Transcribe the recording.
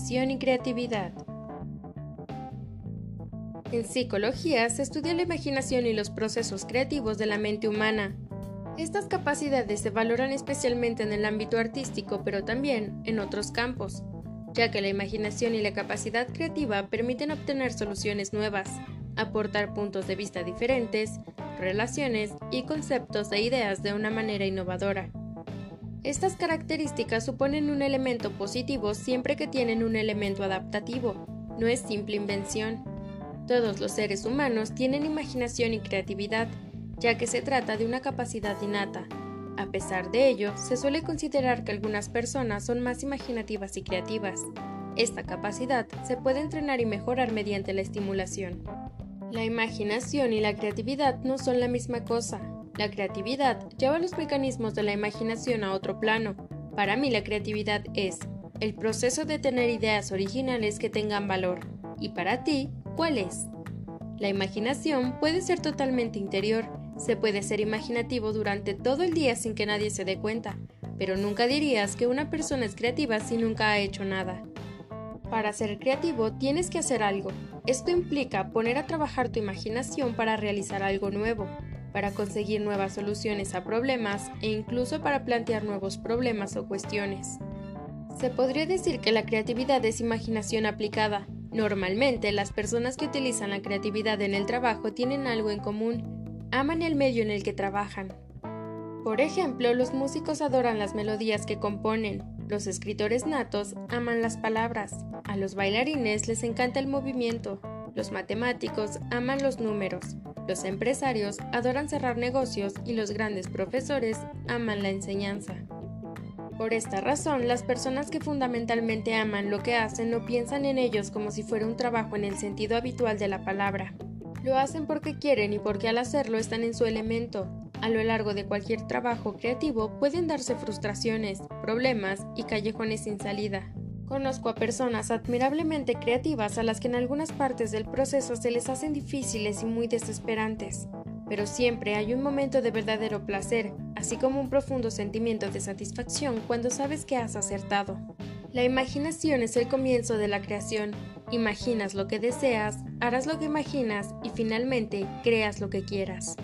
imaginación y creatividad. En psicología se estudia la imaginación y los procesos creativos de la mente humana. Estas capacidades se valoran especialmente en el ámbito artístico, pero también en otros campos, ya que la imaginación y la capacidad creativa permiten obtener soluciones nuevas, aportar puntos de vista diferentes, relaciones y conceptos e ideas de una manera innovadora. Estas características suponen un elemento positivo siempre que tienen un elemento adaptativo, no es simple invención. Todos los seres humanos tienen imaginación y creatividad, ya que se trata de una capacidad innata. A pesar de ello, se suele considerar que algunas personas son más imaginativas y creativas. Esta capacidad se puede entrenar y mejorar mediante la estimulación. La imaginación y la creatividad no son la misma cosa. La creatividad lleva los mecanismos de la imaginación a otro plano. Para mí la creatividad es el proceso de tener ideas originales que tengan valor. Y para ti, ¿Cuál es? La imaginación puede ser totalmente interior, se puede ser imaginativo durante todo el día sin que nadie se dé cuenta, pero nunca dirías que una persona es creativa si nunca ha hecho nada. Para ser creativo tienes que hacer algo. Esto implica poner a trabajar tu imaginación para realizar algo nuevo, para conseguir nuevas soluciones a problemas e incluso para plantear nuevos problemas o cuestiones. Se podría decir que la creatividad es imaginación aplicada, Normalmente, las personas que utilizan la creatividad en el trabajo tienen algo en común, aman el medio en el que trabajan. Por ejemplo, los músicos adoran las melodías que componen, los escritores natos aman las palabras, a los bailarines les encanta el movimiento, los matemáticos aman los números, los empresarios adoran cerrar negocios y los grandes profesores aman la enseñanza. Por esta razón, las personas que fundamentalmente aman lo que hacen no piensan en ellos como si fuera un trabajo en el sentido habitual de la palabra. Lo hacen porque quieren y porque al hacerlo están en su elemento. A lo largo de cualquier trabajo creativo pueden darse frustraciones, problemas y callejones sin salida. Conozco a personas admirablemente creativas a las que en algunas partes del proceso se les hacen difíciles y muy desesperantes pero siempre hay un momento de verdadero placer, así como un profundo sentimiento de satisfacción cuando sabes que has acertado. La imaginación es el comienzo de la creación. Imaginas lo que deseas, harás lo que imaginas y finalmente creas lo que quieras.